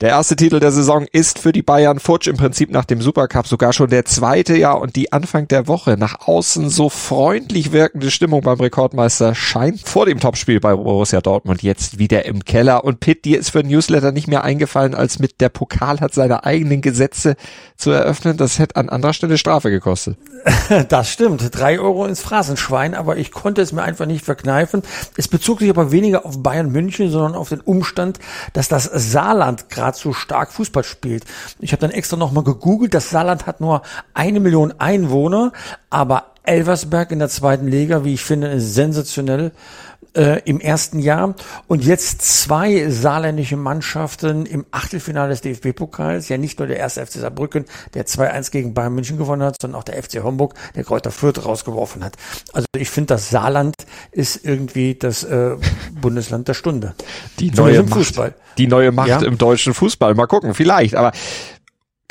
Der erste Titel der Saison ist für die Bayern futsch im Prinzip nach dem Supercup sogar schon der zweite Jahr und die Anfang der Woche nach außen so freundlich wirkende Stimmung beim Rekordmeister scheint vor dem Topspiel bei Borussia Dortmund jetzt wieder im Keller und Pitt, dir ist für Newsletter nicht mehr eingefallen, als mit der Pokal hat seine eigenen Gesetze zu eröffnen. Das hätte an anderer Stelle Strafe gekostet. Das stimmt. Drei Euro ins Phrasenschwein, aber ich konnte es mir einfach nicht verkneifen. Es bezog sich aber weniger auf Bayern München, sondern auf den Umstand, dass das Saarland gerade so stark Fußball spielt. Ich habe dann extra nochmal gegoogelt. Das Saarland hat nur eine Million Einwohner, aber Elversberg in der zweiten Liga, wie ich finde, ist sensationell äh, im ersten Jahr und jetzt zwei saarländische Mannschaften im Achtelfinale des DFB-Pokals. Ja, nicht nur der erste FC Saarbrücken, der 2-1 gegen Bayern München gewonnen hat, sondern auch der FC Homburg, der Kräuter Fürth rausgeworfen hat. Also ich finde, das Saarland ist irgendwie das äh, Bundesland der Stunde. Die neue Macht, Fußball. Die neue Macht ja? im deutschen Fußball. Mal gucken, vielleicht. Aber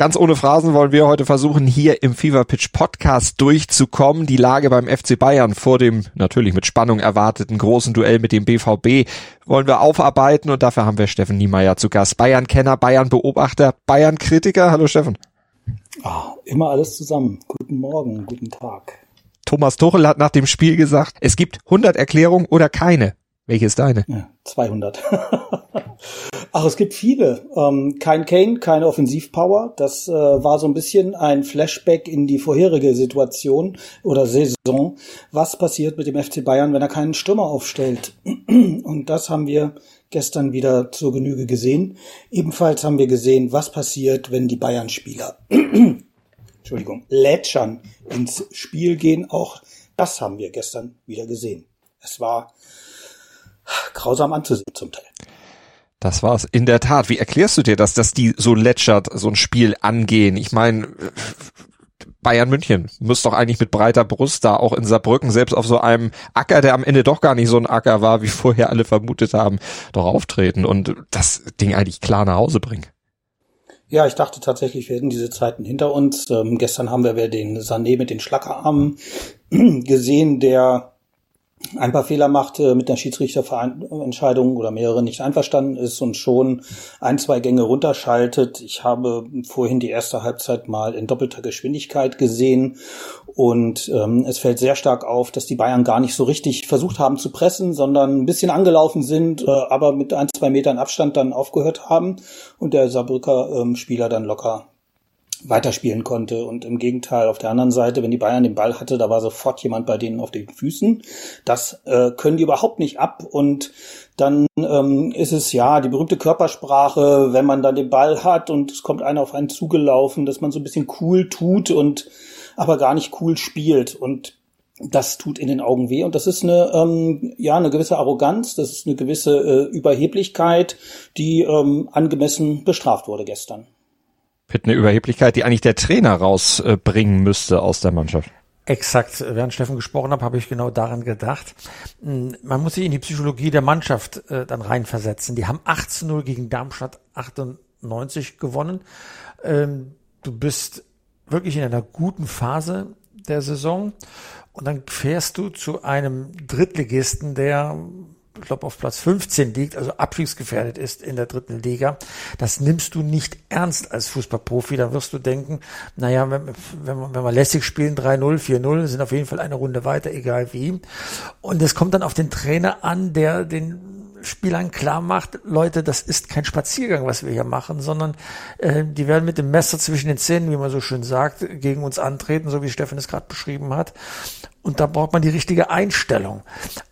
Ganz ohne Phrasen wollen wir heute versuchen, hier im Fever Pitch Podcast durchzukommen. Die Lage beim FC Bayern vor dem natürlich mit Spannung erwarteten großen Duell mit dem BVB wollen wir aufarbeiten und dafür haben wir Steffen Niemeyer zu Gast. Bayern-Kenner, Bayern-Beobachter, Bayern-Kritiker. Hallo Steffen. Oh, immer alles zusammen. Guten Morgen, guten Tag. Thomas Tuchel hat nach dem Spiel gesagt, es gibt 100 Erklärungen oder keine. Welche ist deine? Ja, 200. Ach, es gibt viele. Ähm, kein Kane, keine Offensivpower. Das äh, war so ein bisschen ein Flashback in die vorherige Situation oder Saison. Was passiert mit dem FC Bayern, wenn er keinen Stürmer aufstellt? Und das haben wir gestern wieder zur Genüge gesehen. Ebenfalls haben wir gesehen, was passiert, wenn die Bayern-Spieler, Entschuldigung, lätschern ins Spiel gehen. Auch das haben wir gestern wieder gesehen. Es war grausam anzusehen zum Teil. Das war's. In der Tat. Wie erklärst du dir das, dass die so lätschert so ein Spiel angehen? Ich meine, Bayern München muss doch eigentlich mit breiter Brust da auch in Saarbrücken selbst auf so einem Acker, der am Ende doch gar nicht so ein Acker war, wie vorher alle vermutet haben, doch auftreten und das Ding eigentlich klar nach Hause bringen. Ja, ich dachte tatsächlich, wir hätten diese Zeiten hinter uns. Ähm, gestern haben wir den Sané mit den Schlackerarmen gesehen, der ein paar Fehler macht, äh, mit der Schiedsrichterentscheidung oder mehrere nicht einverstanden ist und schon ein, zwei Gänge runterschaltet. Ich habe vorhin die erste Halbzeit mal in doppelter Geschwindigkeit gesehen und ähm, es fällt sehr stark auf, dass die Bayern gar nicht so richtig versucht haben zu pressen, sondern ein bisschen angelaufen sind, äh, aber mit ein, zwei Metern Abstand dann aufgehört haben und der Saarbrücker ähm, Spieler dann locker weiterspielen konnte. Und im Gegenteil, auf der anderen Seite, wenn die Bayern den Ball hatte, da war sofort jemand bei denen auf den Füßen. Das äh, können die überhaupt nicht ab. Und dann ähm, ist es ja die berühmte Körpersprache, wenn man dann den Ball hat und es kommt einer auf einen zugelaufen, dass man so ein bisschen cool tut und aber gar nicht cool spielt. Und das tut in den Augen weh und das ist eine ähm, ja eine gewisse Arroganz, das ist eine gewisse äh, Überheblichkeit, die ähm, angemessen bestraft wurde gestern. Mit einer Überheblichkeit, die eigentlich der Trainer rausbringen müsste aus der Mannschaft. Exakt. Während Steffen gesprochen hat, habe ich genau daran gedacht. Hm, man muss sich in die Psychologie der Mannschaft äh, dann reinversetzen. Die haben 18-0 gegen Darmstadt 98 gewonnen. Ähm, du bist wirklich in einer guten Phase der Saison und dann fährst du zu einem Drittligisten, der glaube, auf Platz 15 liegt, also abstiegsgefährdet ist in der dritten Liga, das nimmst du nicht ernst als Fußballprofi. Da wirst du denken, naja, wenn, wenn, wir, wenn wir lässig spielen, 3-0, 4-0, sind auf jeden Fall eine Runde weiter, egal wie. Und es kommt dann auf den Trainer an, der den Spielern klar macht, Leute, das ist kein Spaziergang, was wir hier machen, sondern äh, die werden mit dem Messer zwischen den Zähnen, wie man so schön sagt, gegen uns antreten, so wie Steffen es gerade beschrieben hat. Und da braucht man die richtige Einstellung.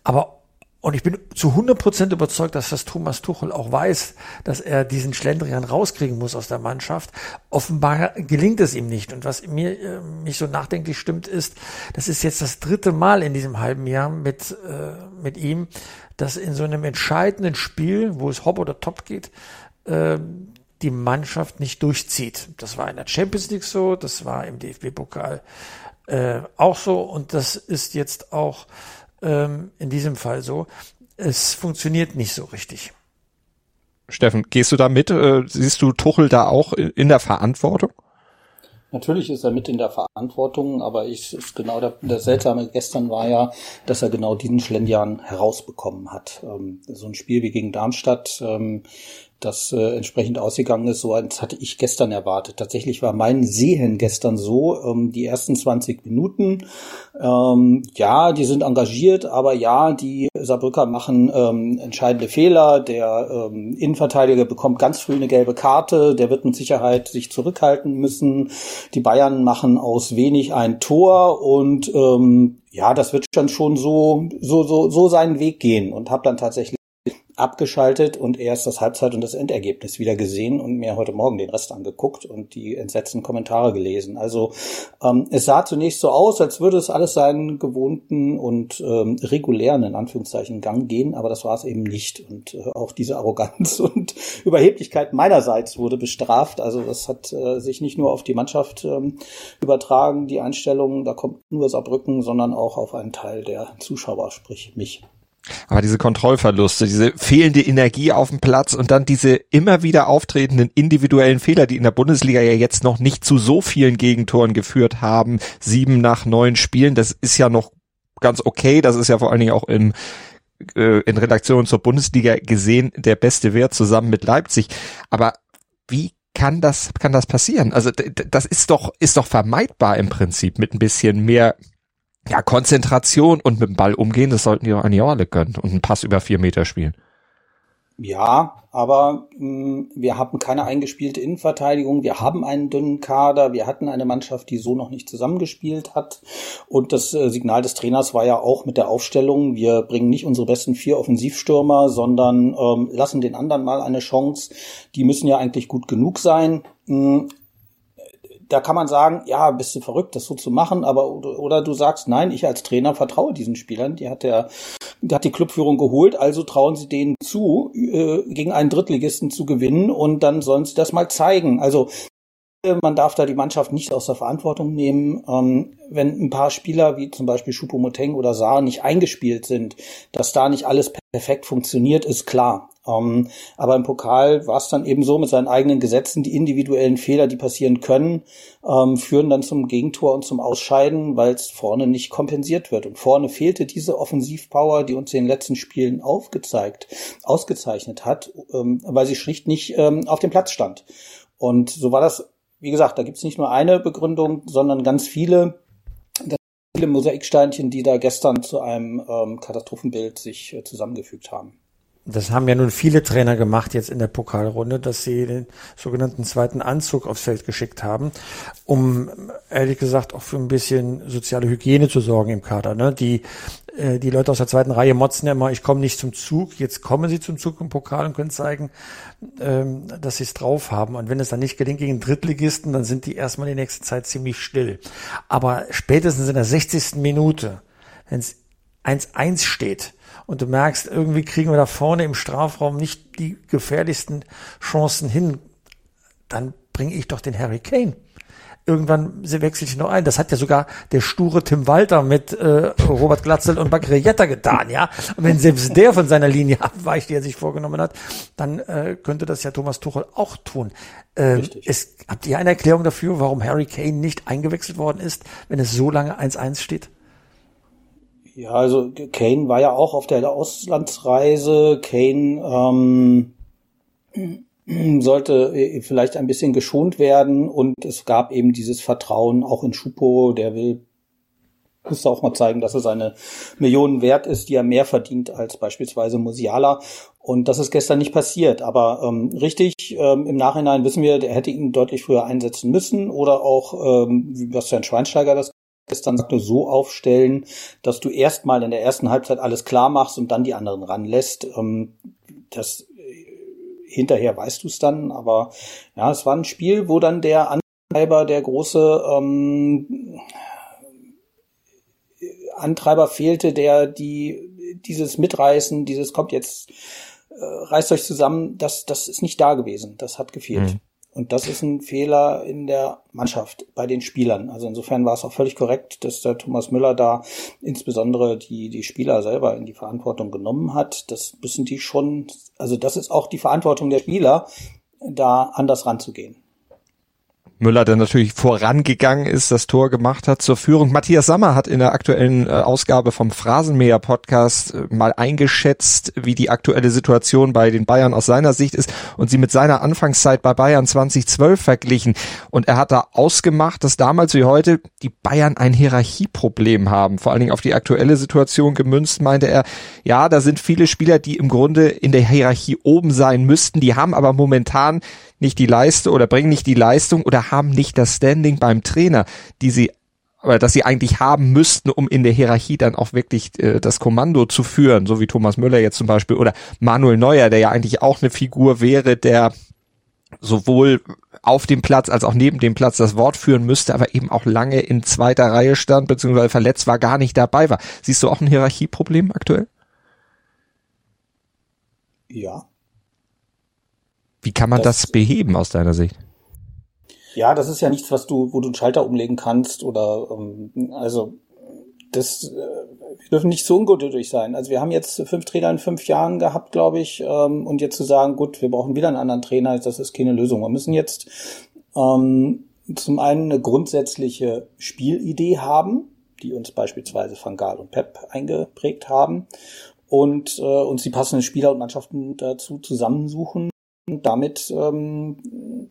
Aber und ich bin zu 100 Prozent überzeugt, dass das Thomas Tuchel auch weiß, dass er diesen Schlendrian rauskriegen muss aus der Mannschaft. Offenbar gelingt es ihm nicht. Und was mir äh, mich so nachdenklich stimmt, ist, das ist jetzt das dritte Mal in diesem halben Jahr mit, äh, mit ihm, dass in so einem entscheidenden Spiel, wo es hopp oder top geht, äh, die Mannschaft nicht durchzieht. Das war in der Champions League so, das war im DFB-Pokal äh, auch so und das ist jetzt auch ähm, in diesem Fall so. Es funktioniert nicht so richtig. Steffen, gehst du da mit? Äh, siehst du Tuchel da auch in der Verantwortung? Natürlich ist er mit in der Verantwortung, aber ich ist genau der, der Seltsame gestern war ja, dass er genau diesen Schlendrian herausbekommen hat. Ähm, so ein Spiel wie gegen Darmstadt, ähm, das äh, entsprechend ausgegangen ist, so als hatte ich gestern erwartet. Tatsächlich war mein Sehen gestern so, ähm, die ersten 20 Minuten, ähm, ja, die sind engagiert, aber ja, die Saarbrücker machen ähm, entscheidende Fehler. Der ähm, Innenverteidiger bekommt ganz früh eine gelbe Karte, der wird mit Sicherheit sich zurückhalten müssen. Die Bayern machen aus wenig ein Tor und ähm, ja, das wird schon schon so so so so seinen Weg gehen und habe dann tatsächlich abgeschaltet und erst das Halbzeit- und das Endergebnis wieder gesehen und mir heute Morgen den Rest angeguckt und die entsetzten Kommentare gelesen. Also ähm, es sah zunächst so aus, als würde es alles seinen gewohnten und ähm, regulären, in Anführungszeichen, Gang gehen, aber das war es eben nicht. Und äh, auch diese Arroganz und Überheblichkeit meinerseits wurde bestraft. Also das hat äh, sich nicht nur auf die Mannschaft ähm, übertragen, die Einstellung, da kommt nur Saarbrücken, sondern auch auf einen Teil der Zuschauer, sprich mich. Aber diese Kontrollverluste, diese fehlende Energie auf dem Platz und dann diese immer wieder auftretenden individuellen Fehler, die in der Bundesliga ja jetzt noch nicht zu so vielen Gegentoren geführt haben, sieben nach neun Spielen, das ist ja noch ganz okay. Das ist ja vor allen Dingen auch im äh, in Redaktion zur Bundesliga gesehen der beste Wert zusammen mit Leipzig. Aber wie kann das kann das passieren? Also das ist doch ist doch vermeidbar im Prinzip mit ein bisschen mehr ja, Konzentration und mit dem Ball umgehen, das sollten die eigentlich auch alle können und einen Pass über vier Meter spielen. Ja, aber mh, mm, wir haben keine eingespielte Innenverteidigung, wir haben einen dünnen Kader, wir hatten eine Mannschaft, die so noch nicht zusammengespielt hat. Und das äh, Signal des Trainers war ja auch mit der Aufstellung, wir bringen nicht unsere besten vier Offensivstürmer, sondern ähm, lassen den anderen mal eine Chance. Die müssen ja eigentlich gut genug sein. Mh, mm, da kann man sagen, ja, bist du verrückt, das so zu machen, aber oder, du sagst, nein, ich als Trainer vertraue diesen Spielern, die hat der, die hat die Clubführung geholt, also trauen sie denen zu, äh, gegen einen Drittligisten zu gewinnen und dann sollen sie das mal zeigen. Also man darf da die Mannschaft nicht aus der Verantwortung nehmen, ähm, wenn ein paar Spieler wie zum Beispiel Choupo-Moting oder Saar nicht eingespielt sind, dass da nicht alles perfekt funktioniert, ist klar. Ähm, aber im Pokal war es dann eben so mit seinen eigenen Gesetzen, die individuellen Fehler, die passieren können, ähm, führen dann zum Gegentor und zum Ausscheiden, weil es vorne nicht kompensiert wird. Und vorne fehlte diese Offensivpower, die uns in den letzten Spielen aufgezeigt, ausgezeichnet hat, ähm, weil sie schlicht nicht ähm, auf dem Platz stand. Und so war das wie gesagt, da gibt's nicht nur eine Begründung, sondern ganz viele, viele Mosaiksteinchen, die da gestern zu einem ähm, Katastrophenbild sich äh, zusammengefügt haben. Das haben ja nun viele Trainer gemacht jetzt in der Pokalrunde, dass sie den sogenannten zweiten Anzug aufs Feld geschickt haben, um ehrlich gesagt auch für ein bisschen soziale Hygiene zu sorgen im Kader. Ne? Die äh, die Leute aus der zweiten Reihe motzen ja immer, ich komme nicht zum Zug. Jetzt kommen sie zum Zug im Pokal und können zeigen, ähm, dass sie es drauf haben. Und wenn es dann nicht gelingt gegen Drittligisten, dann sind die erstmal die nächste Zeit ziemlich still. Aber spätestens in der 60. Minute, wenn es 1-1 steht und du merkst, irgendwie kriegen wir da vorne im Strafraum nicht die gefährlichsten Chancen hin, dann bringe ich doch den Harry Kane irgendwann wechselt sich noch ein. Das hat ja sogar der sture Tim Walter mit äh, Robert Glatzel und Bakri Jetta getan, ja. Und wenn selbst der von seiner Linie abweicht, die er sich vorgenommen hat, dann äh, könnte das ja Thomas Tuchel auch tun. Ähm, es, habt ihr eine Erklärung dafür, warum Harry Kane nicht eingewechselt worden ist, wenn es so lange 1-1 steht? Ja, also Kane war ja auch auf der Auslandsreise. Kane ähm, sollte äh, vielleicht ein bisschen geschont werden und es gab eben dieses Vertrauen auch in Schupo, der will müsste auch mal zeigen, dass er seine Millionen wert ist, die er mehr verdient als beispielsweise Musiala. Und das ist gestern nicht passiert. Aber ähm, richtig, ähm, im Nachhinein wissen wir, der hätte ihn deutlich früher einsetzen müssen oder auch, ähm, wie Bastian Schweinsteiger das gestern sagte, so aufstellen, dass du erstmal in der ersten Halbzeit alles klar machst und dann die anderen ranlässt. Ähm, das hinterher weißt du es dann, aber ja, es war ein Spiel, wo dann der Antreiber, der große ähm, Antreiber fehlte, der die dieses Mitreißen, dieses kommt jetzt, äh, reißt euch zusammen, das, das ist nicht da gewesen. Das hat gefehlt. Mhm. Und das ist ein Fehler in der Mannschaft, bei den Spielern. Also insofern war es auch völlig korrekt, dass der Thomas Müller da insbesondere die, die Spieler selber in die Verantwortung genommen hat. Das müssen die schon, also das ist auch die Verantwortung der Spieler, da anders ranzugehen. Müller, der natürlich vorangegangen ist, das Tor gemacht hat zur Führung. Matthias Sammer hat in der aktuellen äh, Ausgabe vom Phrasenmäher Podcast äh, mal eingeschätzt, wie die aktuelle Situation bei den Bayern aus seiner Sicht ist und sie mit seiner Anfangszeit bei Bayern 2012 verglichen. Und er hat da ausgemacht, dass damals wie heute die Bayern ein Hierarchieproblem haben. Vor allen Dingen auf die aktuelle Situation gemünzt, meinte er, ja, da sind viele Spieler, die im Grunde in der Hierarchie oben sein müssten, die haben aber momentan nicht die Leistung oder bringen nicht die Leistung oder haben nicht das Standing beim Trainer, die sie oder dass sie eigentlich haben müssten, um in der Hierarchie dann auch wirklich äh, das Kommando zu führen, so wie Thomas Müller jetzt zum Beispiel oder Manuel Neuer, der ja eigentlich auch eine Figur wäre, der sowohl auf dem Platz als auch neben dem Platz das Wort führen müsste, aber eben auch lange in zweiter Reihe stand, beziehungsweise verletzt war, gar nicht dabei war. Siehst du auch ein Hierarchieproblem aktuell? Ja. Wie kann man das, das beheben aus deiner Sicht? Ja, das ist ja nichts, was du, wo du einen Schalter umlegen kannst oder ähm, also das äh, wir dürfen nicht so ungeduldig sein. Also wir haben jetzt fünf Trainer in fünf Jahren gehabt, glaube ich, ähm, und jetzt zu sagen, gut, wir brauchen wieder einen anderen Trainer, das ist keine Lösung. Wir müssen jetzt ähm, zum einen eine grundsätzliche Spielidee haben, die uns beispielsweise Van Gaal und Pep eingeprägt haben und äh, uns die passenden Spieler und Mannschaften dazu zusammensuchen und damit ähm,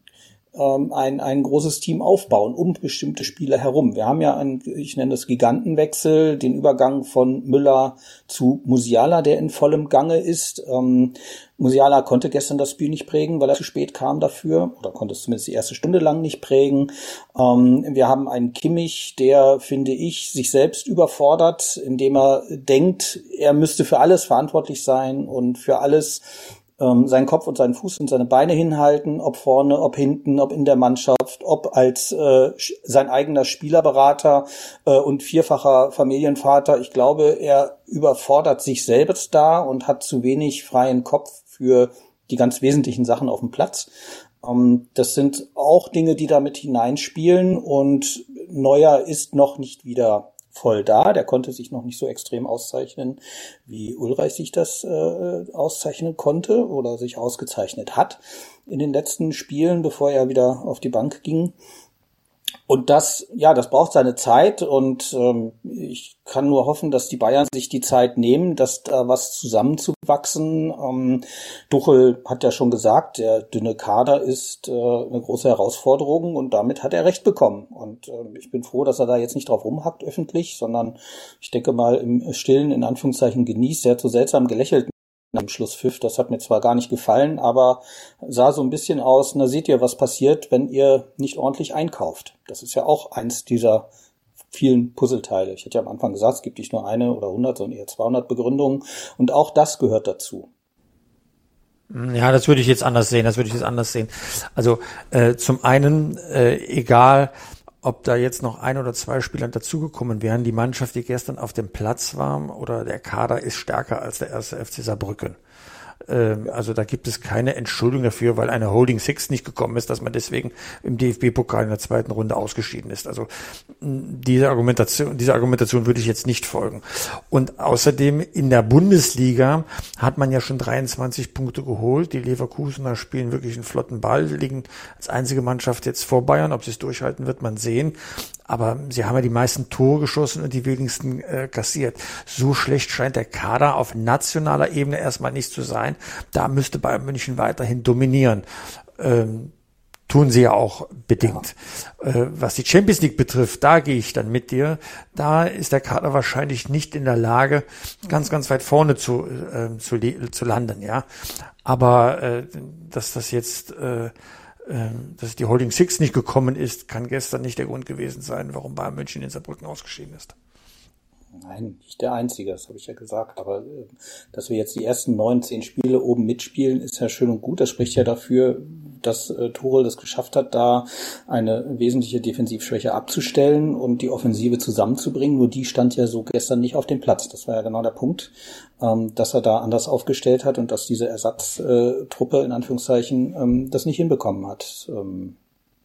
ähm, ein, ein großes Team aufbauen um bestimmte Spieler herum. Wir haben ja einen, ich nenne das Gigantenwechsel, den Übergang von Müller zu Musiala, der in vollem Gange ist. Ähm, Musiala konnte gestern das Spiel nicht prägen, weil er zu spät kam dafür, oder konnte es zumindest die erste Stunde lang nicht prägen. Ähm, wir haben einen Kimmich, der, finde ich, sich selbst überfordert, indem er denkt, er müsste für alles verantwortlich sein und für alles ähm, seinen Kopf und seinen Fuß und seine Beine hinhalten, ob vorne, ob hinten, ob in der Mannschaft, ob als äh, sein eigener Spielerberater äh, und vierfacher Familienvater. Ich glaube, er überfordert sich selbst da und hat zu wenig freien Kopf für die ganz wesentlichen Sachen auf dem Platz. Ähm, das sind auch Dinge, die damit hineinspielen und Neuer ist noch nicht wieder voll da. Der konnte sich noch nicht so extrem auszeichnen, wie Ulreich sich das äh, auszeichnen konnte oder sich ausgezeichnet hat in den letzten Spielen, bevor er wieder auf die Bank ging. Und das, ja, das braucht seine Zeit und ähm, ich kann nur hoffen, dass die Bayern sich die Zeit nehmen, dass da was zusammenzuwachsen. Ähm, Duchel hat ja schon gesagt, der dünne Kader ist äh, eine große Herausforderung und damit hat er recht bekommen. Und äh, ich bin froh, dass er da jetzt nicht drauf rumhackt öffentlich, sondern ich denke mal im Stillen in Anführungszeichen genießt. Er hat so seltsam gelächelt am Schlusspfiff. Das hat mir zwar gar nicht gefallen, aber sah so ein bisschen aus, na seht ihr, was passiert, wenn ihr nicht ordentlich einkauft. Das ist ja auch eins dieser vielen Puzzleteile. Ich hatte ja am Anfang gesagt, es gibt nicht nur eine oder 100, sondern eher 200 Begründungen. Und auch das gehört dazu. Ja, das würde ich jetzt anders sehen. Das würde ich jetzt anders sehen. Also äh, zum einen, äh, egal ob da jetzt noch ein oder zwei Spieler dazugekommen wären. Die Mannschaft, die gestern auf dem Platz war oder der Kader ist stärker als der erste FC Saarbrücken. Ähm, also da gibt es keine Entschuldigung dafür, weil eine Holding Six nicht gekommen ist, dass man deswegen im DFB-Pokal in der zweiten Runde ausgeschieden ist. Also diese Argumentation, diese Argumentation würde ich jetzt nicht folgen. Und außerdem in der Bundesliga hat man ja schon 23 Punkte geholt. Die Leverkusener spielen wirklich einen flotten Ball, liegen als einzige Mannschaft jetzt vor Bayern. Ob sie es durchhalten, wird man sehen. Aber sie haben ja die meisten Tore geschossen und die wenigsten äh, kassiert. So schlecht scheint der Kader auf nationaler Ebene erstmal nicht zu sein. Da müsste Bayern München weiterhin dominieren. Ähm, tun sie ja auch bedingt. Ja. Äh, was die Champions League betrifft, da gehe ich dann mit dir. Da ist der Kader wahrscheinlich nicht in der Lage, ganz, ganz weit vorne zu, äh, zu, zu landen, ja. Aber äh, dass das jetzt äh, dass die Holding Six nicht gekommen ist, kann gestern nicht der Grund gewesen sein, warum Bayern München in Saarbrücken ausgeschieden ist. Nein, nicht der einzige, das habe ich ja gesagt. Aber äh, dass wir jetzt die ersten neun, zehn Spiele oben mitspielen, ist ja schön und gut. Das spricht ja dafür, dass äh, Torel das geschafft hat, da eine wesentliche Defensivschwäche abzustellen und die Offensive zusammenzubringen. Nur die stand ja so gestern nicht auf dem Platz. Das war ja genau der Punkt, ähm, dass er da anders aufgestellt hat und dass diese Ersatztruppe in Anführungszeichen ähm, das nicht hinbekommen hat. Ähm,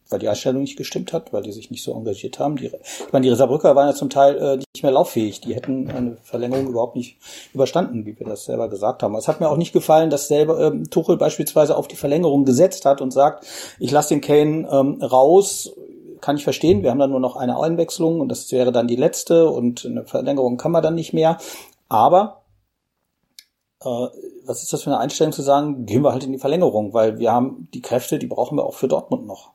weil die Einstellung nicht gestimmt hat, weil die sich nicht so engagiert haben. Die, ich meine, die Saarbrücker waren ja zum Teil äh, nicht mehr lauffähig. Die hätten eine Verlängerung überhaupt nicht überstanden, wie wir das selber gesagt haben. Es hat mir auch nicht gefallen, dass selber ähm, Tuchel beispielsweise auf die Verlängerung gesetzt hat und sagt, ich lasse den Kane ähm, raus. Kann ich verstehen. Wir haben dann nur noch eine Einwechslung und das wäre dann die letzte und eine Verlängerung kann man dann nicht mehr. Aber äh, was ist das für eine Einstellung zu sagen, gehen wir halt in die Verlängerung, weil wir haben die Kräfte, die brauchen wir auch für Dortmund noch.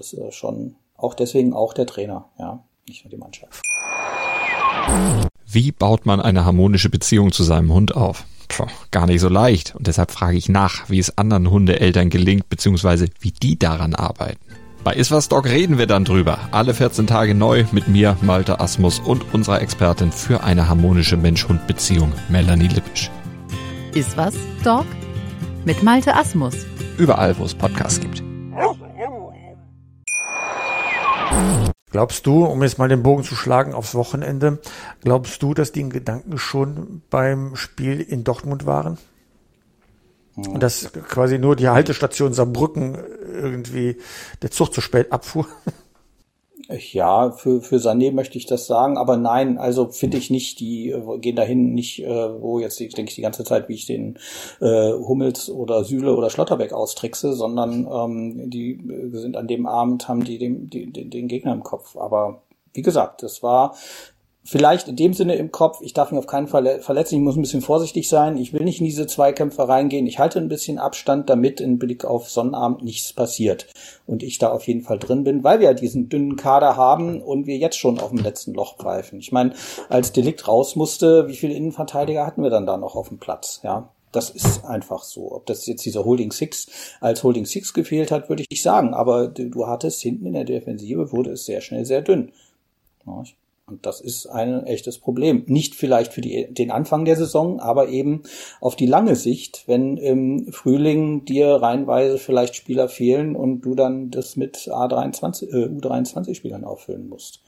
Das ist schon auch deswegen auch der Trainer, ja, nicht nur die Mannschaft. Wie baut man eine harmonische Beziehung zu seinem Hund auf? Puh, gar nicht so leicht. Und deshalb frage ich nach, wie es anderen Hundeeltern gelingt, beziehungsweise wie die daran arbeiten. Bei Iswas Dog reden wir dann drüber. Alle 14 Tage neu mit mir, Malte Asmus und unserer Expertin für eine harmonische Mensch-Hund-Beziehung, Melanie Lippisch. Iswas Dog mit Malte Asmus. Überall, wo es Podcasts gibt. Glaubst du, um jetzt mal den Bogen zu schlagen aufs Wochenende, glaubst du, dass die in Gedanken schon beim Spiel in Dortmund waren? Und dass quasi nur die Haltestation Saarbrücken irgendwie der Zug zu spät abfuhr? Ja, für, für Sané möchte ich das sagen, aber nein, also finde ich nicht, die äh, gehen dahin nicht, äh, wo jetzt denke ich die ganze Zeit, wie ich den äh, Hummels oder Süle oder Schlotterbeck austrickse, sondern ähm, die äh, sind an dem Abend, haben die die, den, den Gegner im Kopf. Aber wie gesagt, das war vielleicht in dem Sinne im Kopf, ich darf mich auf keinen Fall verletzen, ich muss ein bisschen vorsichtig sein, ich will nicht in diese Zweikämpfe reingehen, ich halte ein bisschen Abstand, damit in Blick auf Sonnabend nichts passiert und ich da auf jeden Fall drin bin, weil wir ja diesen dünnen Kader haben und wir jetzt schon auf dem letzten Loch greifen. Ich meine, als Delikt raus musste, wie viele Innenverteidiger hatten wir dann da noch auf dem Platz, ja? Das ist einfach so. Ob das jetzt dieser Holding Six als Holding Six gefehlt hat, würde ich nicht sagen. Aber du hattest hinten in der Defensive wurde es sehr schnell sehr dünn. Und das ist ein echtes Problem. Nicht vielleicht für die, den Anfang der Saison, aber eben auf die lange Sicht, wenn im Frühling dir reihenweise vielleicht Spieler fehlen und du dann das mit A23, äh, U23-Spielern auffüllen musst.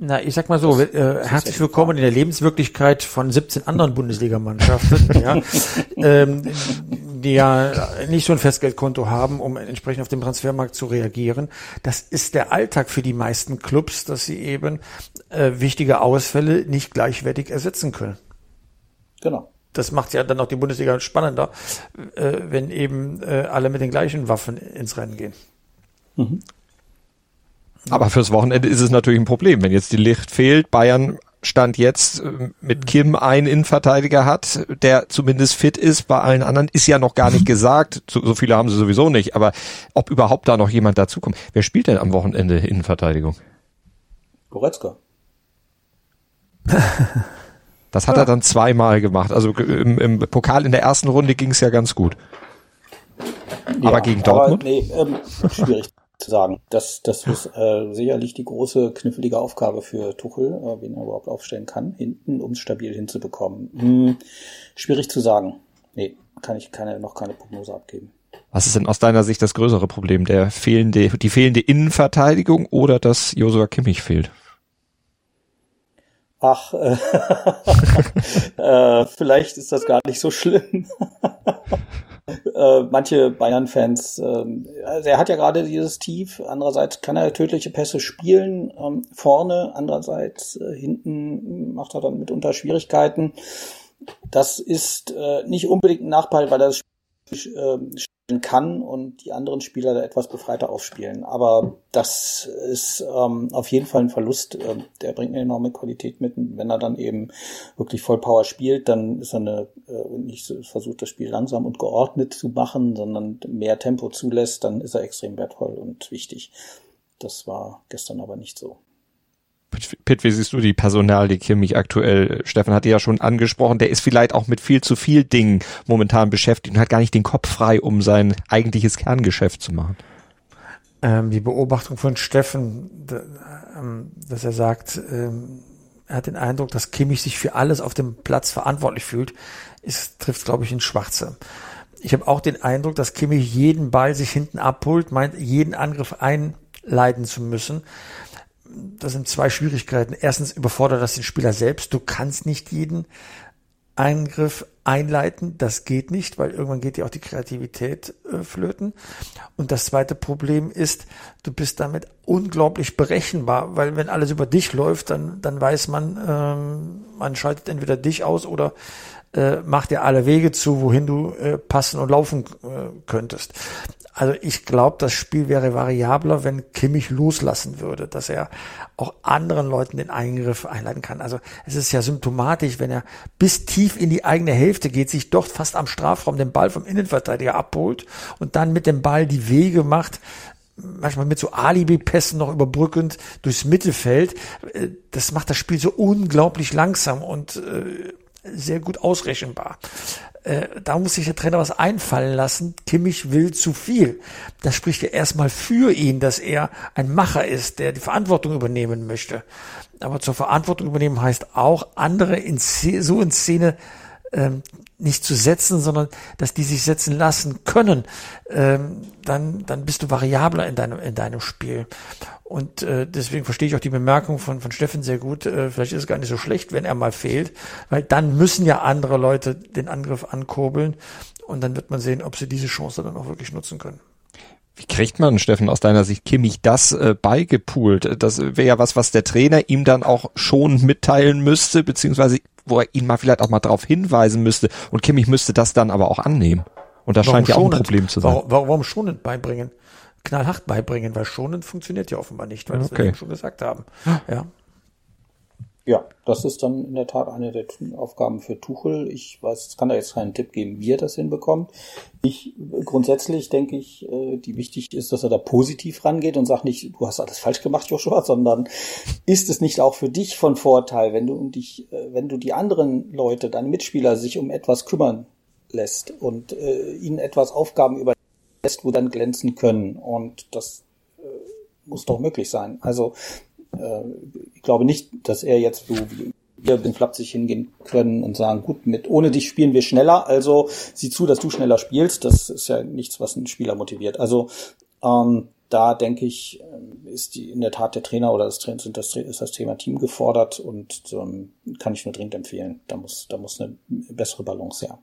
Na, ich sag mal so, das, äh, herzlich willkommen in der Lebenswirklichkeit von 17 anderen Bundesligamannschaften, ja, ähm, die ja nicht so ein Festgeldkonto haben, um entsprechend auf den Transfermarkt zu reagieren. Das ist der Alltag für die meisten Clubs, dass sie eben äh, wichtige Ausfälle nicht gleichwertig ersetzen können. Genau. Das macht ja dann auch die Bundesliga spannender, äh, wenn eben äh, alle mit den gleichen Waffen ins Rennen gehen. Mhm. Aber fürs Wochenende ist es natürlich ein Problem. Wenn jetzt die Licht fehlt, Bayern Stand jetzt äh, mit Kim einen Innenverteidiger hat, der zumindest fit ist. Bei allen anderen ist ja noch gar nicht gesagt. So, so viele haben sie sowieso nicht. Aber ob überhaupt da noch jemand dazukommt. Wer spielt denn am Wochenende Innenverteidigung? Goretzka. Das hat ja. er dann zweimal gemacht. Also im, im Pokal in der ersten Runde ging es ja ganz gut. Ja, aber gegen Dortmund? Aber, nee, ähm, schwierig zu sagen. Das, das ist äh, sicherlich die große knifflige Aufgabe für Tuchel, äh, wen er überhaupt aufstellen kann, hinten, um es stabil hinzubekommen. Hm, schwierig zu sagen. Nee, kann ich keine, noch keine Prognose abgeben. Was ist denn aus deiner Sicht das größere Problem? Der fehlende, die fehlende Innenverteidigung oder dass Josua Kimmich fehlt? Ach, äh, äh, vielleicht ist das gar nicht so schlimm. äh, manche Bayern-Fans, äh, also er hat ja gerade dieses Tief, andererseits kann er tödliche Pässe spielen, ähm, vorne, andererseits äh, hinten macht er dann mitunter Schwierigkeiten. Das ist äh, nicht unbedingt ein Nachteil, weil er das Spiel äh, kann und die anderen Spieler da etwas befreiter aufspielen. Aber das ist ähm, auf jeden Fall ein Verlust. Ähm, der bringt eine enorme Qualität mit. wenn er dann eben wirklich Vollpower spielt, dann ist er eine, äh, nicht so, versucht, das Spiel langsam und geordnet zu machen, sondern mehr Tempo zulässt, dann ist er extrem wertvoll und wichtig. Das war gestern aber nicht so. Pitt, wie siehst du die Personal, die Kimmich aktuell, Stefan hat ja schon angesprochen, der ist vielleicht auch mit viel zu viel Dingen momentan beschäftigt und hat gar nicht den Kopf frei, um sein eigentliches Kerngeschäft zu machen. Ähm, die Beobachtung von Steffen, ähm, dass er sagt, ähm, er hat den Eindruck, dass Kimmich sich für alles auf dem Platz verantwortlich fühlt, ist, trifft, glaube ich, ins Schwarze. Ich habe auch den Eindruck, dass Kimmich jeden Ball sich hinten abholt, meint, jeden Angriff einleiten zu müssen das sind zwei Schwierigkeiten. Erstens überfordert das den Spieler selbst. Du kannst nicht jeden Eingriff einleiten. Das geht nicht, weil irgendwann geht ja auch die Kreativität äh, flöten. Und das zweite Problem ist, du bist damit unglaublich berechenbar, weil wenn alles über dich läuft, dann, dann weiß man, ähm, man schaltet entweder dich aus oder äh, macht dir alle Wege zu, wohin du äh, passen und laufen äh, könntest. Also ich glaube, das Spiel wäre variabler, wenn Kimmich loslassen würde, dass er auch anderen Leuten den Eingriff einleiten kann. Also es ist ja symptomatisch, wenn er bis tief in die eigene Hälfte geht, sich dort fast am Strafraum den Ball vom Innenverteidiger abholt und dann mit dem Ball die Wege macht, manchmal mit so Alibi-Pässen noch überbrückend durchs Mittelfeld. Äh, das macht das Spiel so unglaublich langsam und äh, sehr gut ausrechenbar. Äh, da muss sich der Trainer was einfallen lassen. Kimmich will zu viel. Das spricht ja erstmal für ihn, dass er ein Macher ist, der die Verantwortung übernehmen möchte. Aber zur Verantwortung übernehmen heißt auch, andere in so in Szene ähm, nicht zu setzen, sondern dass die sich setzen lassen können, ähm, dann, dann bist du variabler in deinem, in deinem Spiel. Und äh, deswegen verstehe ich auch die Bemerkung von, von Steffen sehr gut. Äh, vielleicht ist es gar nicht so schlecht, wenn er mal fehlt, weil dann müssen ja andere Leute den Angriff ankurbeln und dann wird man sehen, ob sie diese Chance dann auch wirklich nutzen können. Wie kriegt man, Steffen, aus deiner Sicht Kimmich das äh, beigepoolt? Das wäre ja was, was der Trainer ihm dann auch schon mitteilen müsste, beziehungsweise wo er ihn mal vielleicht auch mal darauf hinweisen müsste. Und Kimmich müsste das dann aber auch annehmen. Und das warum scheint ja auch ein Problem zu sein. Warum, warum schonend beibringen? Knallhart beibringen, weil schonend funktioniert ja offenbar nicht, weil okay. das wir schon gesagt haben. Ja. Ja, das ist dann in der Tat eine der Aufgaben für Tuchel. Ich weiß, es kann da jetzt keinen Tipp geben, wie er das hinbekommt. Ich grundsätzlich denke ich, äh, die wichtig ist, dass er da positiv rangeht und sagt nicht, du hast alles falsch gemacht, Joshua, sondern ist es nicht auch für dich von Vorteil, wenn du dich, äh, wenn du die anderen Leute, deine Mitspieler sich um etwas kümmern lässt und äh, ihnen etwas Aufgaben überlässt, wo dann glänzen können. Und das äh, muss doch möglich sein. Also ich glaube nicht, dass er jetzt so wie wir den flapsig hingehen können und sagen, gut, mit ohne dich spielen wir schneller, also sieh zu, dass du schneller spielst. Das ist ja nichts, was einen Spieler motiviert. Also ähm, da denke ich, ähm, ist die in der Tat der Trainer oder das, sind das, ist das Thema Team gefordert und ähm, kann ich nur dringend empfehlen. Da muss, da muss eine bessere Balance her.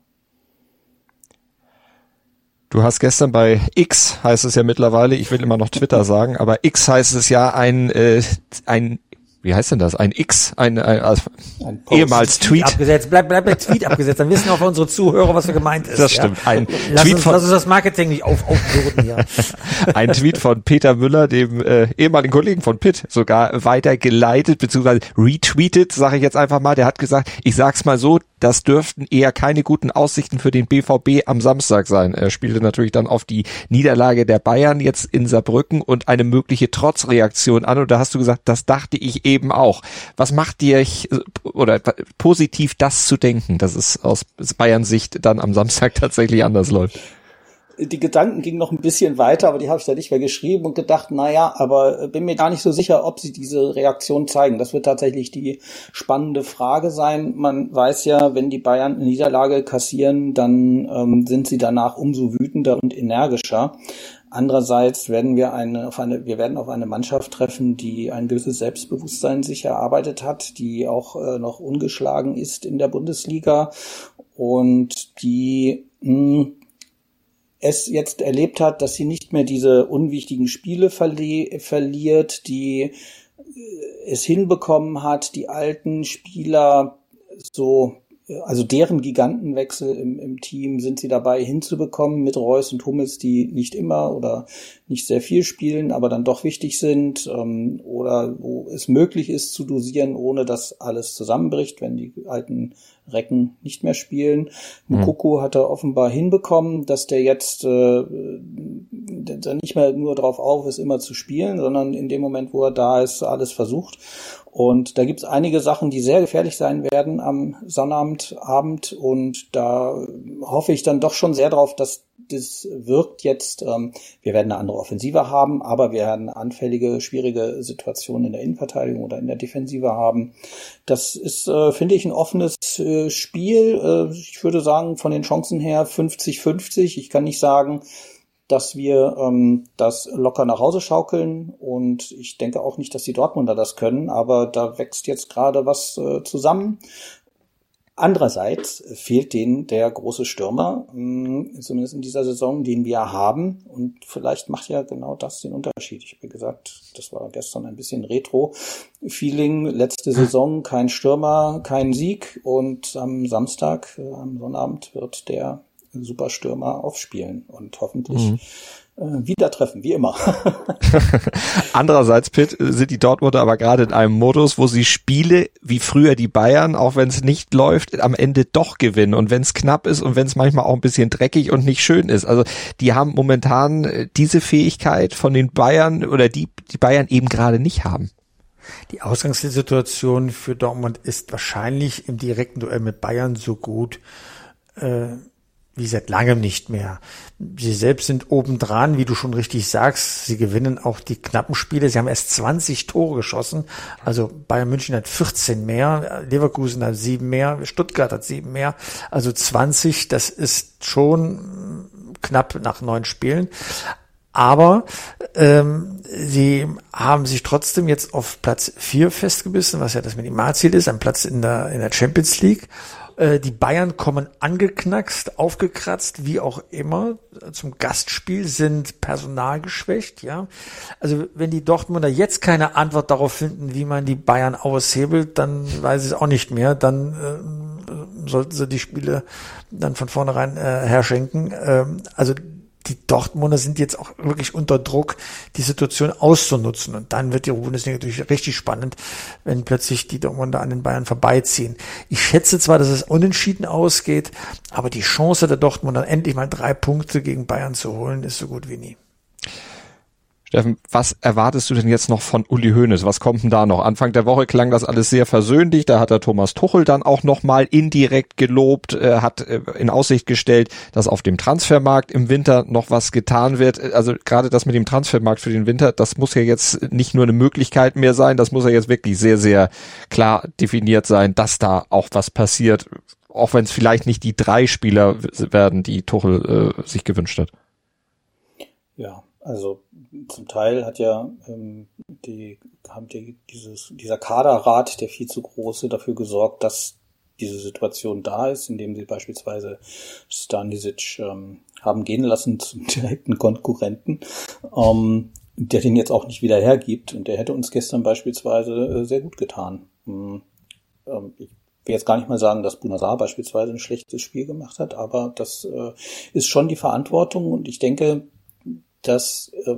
Du hast gestern bei X, heißt es ja mittlerweile, ich will immer noch Twitter sagen, aber X heißt es ja ein, äh, ein wie heißt denn das? Ein X, ein, ein, also ein ehemals Tweet. Abgesetzt. Bleib, bleib bei Tweet abgesetzt, dann wissen auch unsere Zuhörer, was so gemeint ist. Das stimmt. Ein lass Tweet uns, von, lass uns das Marketing nicht auf, aufbürden hier. ein Tweet von Peter Müller, dem äh, ehemaligen Kollegen von Pitt, sogar weitergeleitet beziehungsweise retweetet, sage ich jetzt einfach mal. Der hat gesagt, ich sag's mal so, das dürften eher keine guten Aussichten für den BVB am Samstag sein. Er spielte natürlich dann auf die Niederlage der Bayern jetzt in Saarbrücken und eine mögliche Trotzreaktion an. Und da hast du gesagt, das dachte ich eben auch. Was macht dir oder positiv das zu denken, dass es aus Bayern Sicht dann am Samstag tatsächlich anders läuft? Die Gedanken gingen noch ein bisschen weiter, aber die habe ich da nicht mehr geschrieben und gedacht, naja, aber bin mir gar nicht so sicher, ob sie diese Reaktion zeigen. Das wird tatsächlich die spannende Frage sein. Man weiß ja, wenn die Bayern eine Niederlage kassieren, dann ähm, sind sie danach umso wütender und energischer. Andererseits werden wir eine, auf eine, wir werden auf eine Mannschaft treffen, die ein gewisses Selbstbewusstsein sich erarbeitet hat, die auch äh, noch ungeschlagen ist in der Bundesliga und die mh, hm, es jetzt erlebt hat, dass sie nicht mehr diese unwichtigen Spiele verli verliert, die äh, es hinbekommen hat, die alten Spieler so, also deren Gigantenwechsel im, im Team sind sie dabei hinzubekommen mit Reus und Hummels, die nicht immer oder nicht sehr viel spielen, aber dann doch wichtig sind, ähm, oder wo es möglich ist zu dosieren, ohne dass alles zusammenbricht, wenn die alten Recken nicht mehr spielen. Mukoko mhm. hat er offenbar hinbekommen, dass der jetzt äh, nicht mehr nur drauf auf ist, immer zu spielen, sondern in dem Moment, wo er da ist, alles versucht. Und da gibt es einige Sachen, die sehr gefährlich sein werden am Sonnabendabend. Und da hoffe ich dann doch schon sehr drauf, dass das wirkt jetzt. Ähm, wir werden eine andere Offensive haben, aber wir werden anfällige, schwierige Situationen in der Innenverteidigung oder in der Defensive haben. Das ist, äh, finde ich, ein offenes äh, Spiel. Äh, ich würde sagen, von den Chancen her 50-50. Ich kann nicht sagen, dass wir ähm, das locker nach Hause schaukeln und ich denke auch nicht, dass die Dortmunder das können, aber da wächst jetzt gerade was äh, zusammen Andererseits fehlt denen der große Stürmer, hm, zumindest in dieser Saison, den wir haben. Und vielleicht macht ja genau das den Unterschied. Ich habe gesagt, das war gestern ein bisschen Retro-Feeling. Letzte Saison kein Stürmer, kein Sieg. Und am Samstag, äh, am Sonnabend, wird der Superstürmer aufspielen und hoffentlich mhm äh, wieder treffen, wie immer. Andererseits, Pitt, sind die Dortmunder aber gerade in einem Modus, wo sie Spiele wie früher die Bayern, auch wenn es nicht läuft, am Ende doch gewinnen. Und wenn es knapp ist und wenn es manchmal auch ein bisschen dreckig und nicht schön ist. Also die haben momentan äh, diese Fähigkeit von den Bayern oder die, die Bayern eben gerade nicht haben. Die Ausgangssituation für Dortmund ist wahrscheinlich im direkten Duell mit Bayern so gut, äh, wie seit langem nicht mehr. Sie selbst sind obendran, wie du schon richtig sagst. Sie gewinnen auch die knappen Spiele. Sie haben erst 20 Tore geschossen. Also Bayern München hat 14 mehr, Leverkusen hat sieben mehr, Stuttgart hat sieben mehr. Also 20, das ist schon knapp nach neun Spielen. Aber ähm, sie haben sich trotzdem jetzt auf Platz vier festgebissen, was ja das Minimalziel ist, ein Platz in der, in der Champions League. Äh, die Bayern kommen angeknackst, aufgekratzt, wie auch immer, zum Gastspiel, sind personalgeschwächt, ja. Also wenn die Dortmunder jetzt keine Antwort darauf finden, wie man die Bayern aushebelt, dann weiß ich es auch nicht mehr. Dann äh, sollten sie die Spiele dann von vornherein äh, herschenken. Ähm, also die Dortmunder sind jetzt auch wirklich unter Druck, die Situation auszunutzen. Und dann wird die Bundesliga natürlich richtig spannend, wenn plötzlich die Dortmunder an den Bayern vorbeiziehen. Ich schätze zwar, dass es unentschieden ausgeht, aber die Chance der Dortmunder endlich mal drei Punkte gegen Bayern zu holen, ist so gut wie nie. Steffen, was erwartest du denn jetzt noch von Uli Hoeneß? Was kommt denn da noch? Anfang der Woche klang das alles sehr versöhnlich. Da hat der Thomas Tuchel dann auch nochmal indirekt gelobt, äh, hat äh, in Aussicht gestellt, dass auf dem Transfermarkt im Winter noch was getan wird. Also gerade das mit dem Transfermarkt für den Winter, das muss ja jetzt nicht nur eine Möglichkeit mehr sein, das muss ja jetzt wirklich sehr, sehr klar definiert sein, dass da auch was passiert. Auch wenn es vielleicht nicht die drei Spieler werden, die Tuchel äh, sich gewünscht hat. Ja, also zum Teil hat ja ähm, die, haben die, dieses, dieser Kaderrat, der viel zu große, dafür gesorgt, dass diese Situation da ist, indem sie beispielsweise Stanisic ähm, haben gehen lassen zum direkten Konkurrenten, ähm, der den jetzt auch nicht wieder hergibt. Und der hätte uns gestern beispielsweise äh, sehr gut getan. Ähm, ähm ich will jetzt gar nicht mal sagen, dass Bunazar beispielsweise ein schlechtes Spiel gemacht hat, aber das äh, ist schon die Verantwortung und ich denke, dass äh,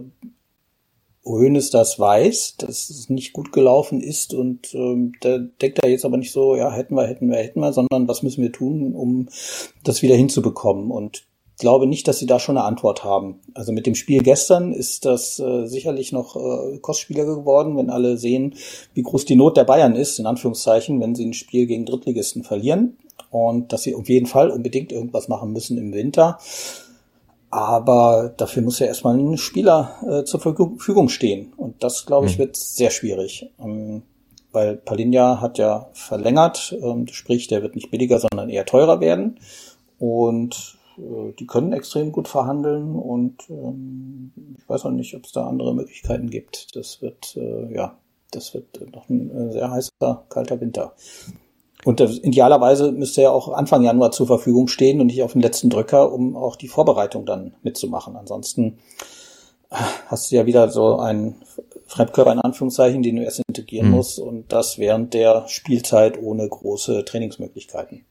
Hoeneß das weiß, dass es nicht gut gelaufen ist und ähm, da denkt er jetzt aber nicht so, ja, hätten wir, hätten wir, hätten wir, sondern was müssen wir tun, um das wieder hinzubekommen. Und glaube nicht, dass sie da schon eine Antwort haben. Also mit dem Spiel gestern ist das äh, sicherlich noch äh, Kostspieler geworden, wenn alle sehen, wie groß die Not der Bayern ist, in Anführungszeichen, wenn sie ein Spiel gegen Drittligisten verlieren und dass sie auf jeden Fall unbedingt irgendwas machen müssen im Winter. Aber dafür muss ja erstmal ein Spieler äh, zur Verfügung stehen. Und das, glaube ich, mhm. wird sehr schwierig. Ähm, weil Palinja hat ja verlängert, ähm, sprich, der wird nicht billiger, sondern eher teurer werden. Und äh, die können extrem gut verhandeln und ähm, ich weiß auch nicht, ob es da andere Möglichkeiten gibt. Das wird, äh, ja, das wird noch ein äh, sehr heißer, kalter Winter. Und idealerweise müsste er auch Anfang Januar zur Verfügung stehen und nicht auf den letzten Drücker, um auch die Vorbereitung dann mitzumachen. Ansonsten äh, hast du ja wieder so einen Fremdkörper in Anführungszeichen, den du erst integrieren mhm. musst und das während der Spielzeit ohne große Trainingsmöglichkeiten.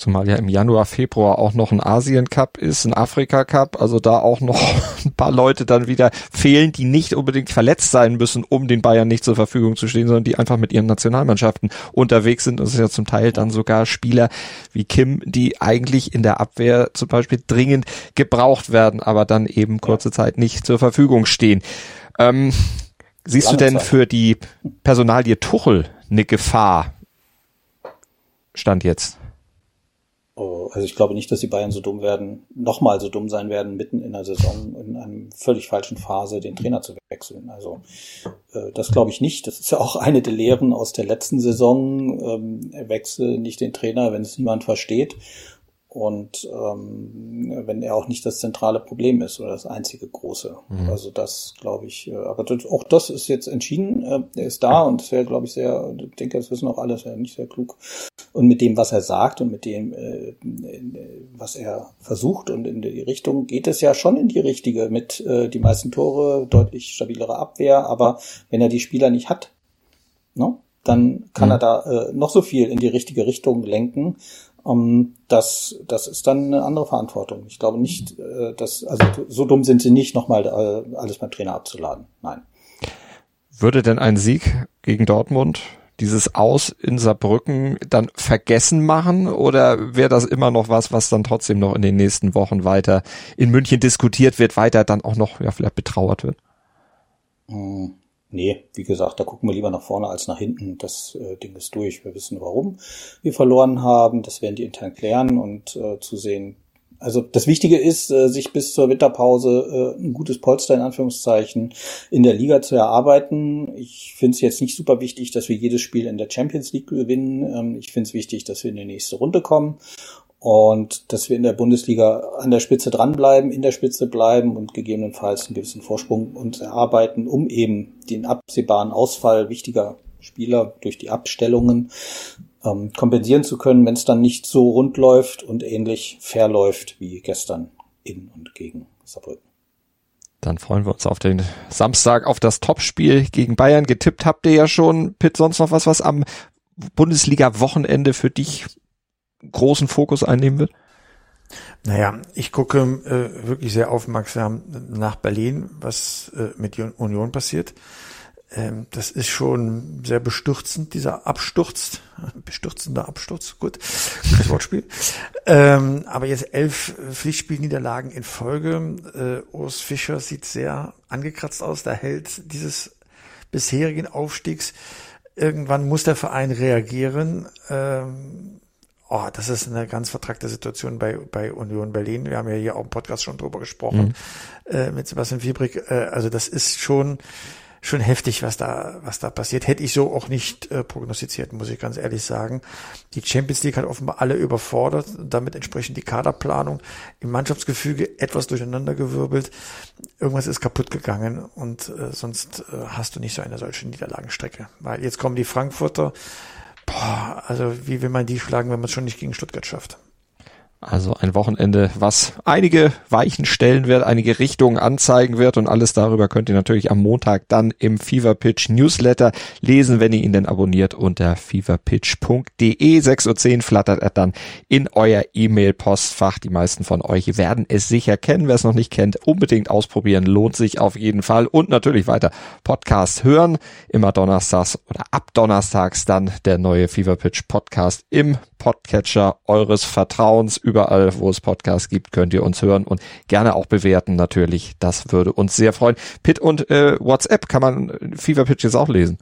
Zumal ja im Januar, Februar auch noch ein Asien Cup ist, ein Afrika Cup, also da auch noch ein paar Leute dann wieder fehlen, die nicht unbedingt verletzt sein müssen, um den Bayern nicht zur Verfügung zu stehen, sondern die einfach mit ihren Nationalmannschaften unterwegs sind. Das ist ja zum Teil dann sogar Spieler wie Kim, die eigentlich in der Abwehr zum Beispiel dringend gebraucht werden, aber dann eben kurze Zeit nicht zur Verfügung stehen. Ähm, siehst Lange du denn Zeit. für die Personalie Tuchel eine Gefahr? Stand jetzt. Oh, also ich glaube nicht, dass die Bayern so dumm werden, nochmal so dumm sein werden, mitten in der Saison in einer völlig falschen Phase den Trainer zu wechseln. Also äh, das glaube ich nicht. Das ist ja auch eine der Lehren aus der letzten Saison. Ähm, wechsel nicht den Trainer, wenn es niemand versteht. Und ähm, wenn er auch nicht das zentrale Problem ist oder das einzige große. Mhm. Also das glaube ich, äh, aber das, auch das ist jetzt entschieden, äh, er ist da und das wäre, glaube ich, sehr, ich denke, das wissen auch alle, ist ja nicht sehr klug. Und mit dem, was er sagt und mit dem, äh, was er versucht und in die Richtung geht es ja schon in die richtige, mit äh, die meisten Tore, deutlich stabilere Abwehr, aber wenn er die Spieler nicht hat, ne, dann kann mhm. er da äh, noch so viel in die richtige Richtung lenken. Um, das, das ist dann eine andere Verantwortung. Ich glaube nicht, äh, dass, also so dumm sind sie nicht, nochmal äh, alles beim Trainer abzuladen. Nein. Würde denn ein Sieg gegen Dortmund dieses Aus in Saarbrücken dann vergessen machen oder wäre das immer noch was, was dann trotzdem noch in den nächsten Wochen weiter in München diskutiert wird, weiter dann auch noch ja vielleicht betrauert wird? Hm. Nee, wie gesagt, da gucken wir lieber nach vorne als nach hinten. Das äh, Ding ist durch. Wir wissen, warum wir verloren haben. Das werden die intern klären und äh, zu sehen. Also das Wichtige ist, äh, sich bis zur Winterpause äh, ein gutes Polster in Anführungszeichen in der Liga zu erarbeiten. Ich finde es jetzt nicht super wichtig, dass wir jedes Spiel in der Champions League gewinnen. Ähm, ich finde es wichtig, dass wir in die nächste Runde kommen und dass wir in der Bundesliga an der Spitze dranbleiben, in der Spitze bleiben und gegebenenfalls einen gewissen Vorsprung uns erarbeiten, um eben den absehbaren Ausfall wichtiger Spieler durch die Abstellungen ähm, kompensieren zu können, wenn es dann nicht so rund läuft und ähnlich fair läuft wie gestern in und gegen Saarbrücken. Dann freuen wir uns auf den Samstag, auf das Topspiel gegen Bayern. Getippt habt ihr ja schon. Pitt, sonst noch was, was am Bundesliga-Wochenende für dich großen Fokus einnehmen wird? Naja, ich gucke äh, wirklich sehr aufmerksam nach Berlin, was äh, mit Union passiert. Ähm, das ist schon sehr bestürzend, dieser Absturz. Bestürzender Absturz, gut, gutes Wortspiel. ähm, aber jetzt elf Pflichtspielniederlagen in Folge. Äh, Urs Fischer sieht sehr angekratzt aus, der Held dieses bisherigen Aufstiegs. Irgendwann muss der Verein reagieren. Ähm, Oh, das ist eine ganz vertragte Situation bei, bei Union Berlin. Wir haben ja hier auch im Podcast schon drüber gesprochen mhm. äh, mit Sebastian Fiebrig. Äh, also das ist schon schon heftig, was da was da passiert. Hätte ich so auch nicht äh, prognostiziert, muss ich ganz ehrlich sagen. Die Champions League hat offenbar alle überfordert, damit entsprechend die Kaderplanung im Mannschaftsgefüge etwas durcheinandergewirbelt. Irgendwas ist kaputt gegangen und äh, sonst äh, hast du nicht so eine solche Niederlagenstrecke. Weil jetzt kommen die Frankfurter Boah, also wie will man die schlagen, wenn man es schon nicht gegen Stuttgart schafft? Also ein Wochenende, was einige Weichen stellen wird, einige Richtungen anzeigen wird und alles darüber könnt ihr natürlich am Montag dann im Fever Pitch Newsletter lesen, wenn ihr ihn denn abonniert unter feverpitch.de. 6.10 Uhr flattert er dann in euer E-Mail-Postfach. Die meisten von euch werden es sicher kennen. Wer es noch nicht kennt, unbedingt ausprobieren. Lohnt sich auf jeden Fall. Und natürlich weiter Podcast hören. Immer donnerstags oder ab donnerstags dann der neue Fever Pitch Podcast im Podcatcher eures Vertrauens Überall, wo es Podcasts gibt, könnt ihr uns hören und gerne auch bewerten natürlich. Das würde uns sehr freuen. Pit und äh, WhatsApp kann man Fever Pitches auch lesen.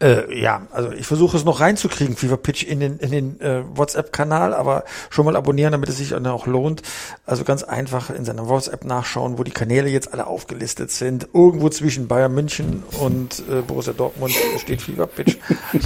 Äh, ja, also ich versuche es noch reinzukriegen, Fever Pitch in den, in den äh, WhatsApp-Kanal, aber schon mal abonnieren, damit es sich dann auch lohnt. Also ganz einfach in seiner WhatsApp nachschauen, wo die Kanäle jetzt alle aufgelistet sind. Irgendwo zwischen Bayern München und äh, Borussia Dortmund steht Fever Pitch.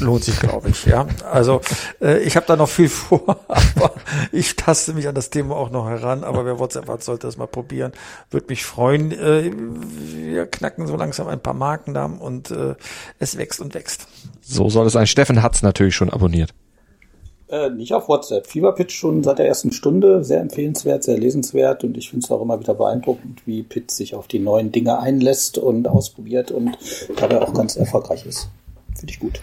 lohnt sich, glaube ich. Ja, also äh, ich habe da noch viel vor, aber ich taste mich an das Thema auch noch heran. Aber wer WhatsApp hat, sollte das mal probieren. Würde mich freuen. Äh, wir knacken so langsam ein paar Marken da und äh, es wächst und wächst. So soll es sein. Steffen hat's natürlich schon abonniert. Äh, nicht auf WhatsApp. Feverpitch schon seit der ersten Stunde. Sehr empfehlenswert, sehr lesenswert und ich finde es auch immer wieder beeindruckend, wie Pitt sich auf die neuen Dinge einlässt und ausprobiert und dabei auch ganz erfolgreich ist. Finde ich gut.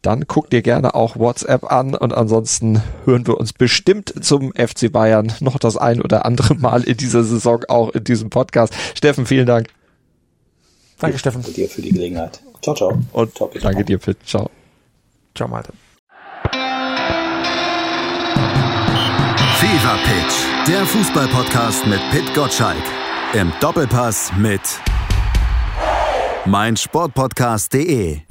Dann guckt ihr gerne auch WhatsApp an und ansonsten hören wir uns bestimmt zum FC Bayern noch das ein oder andere Mal in dieser Saison auch in diesem Podcast. Steffen, vielen Dank. Danke, Steffen. Danke dir für die Gelegenheit. Ciao, ciao. Und ciao, danke dir, Pitt. Ciao. Ciao, Malte. Fever Pitch, der Fußballpodcast mit Pitt Gottschalk. Im Doppelpass mit meinsportpodcast.de.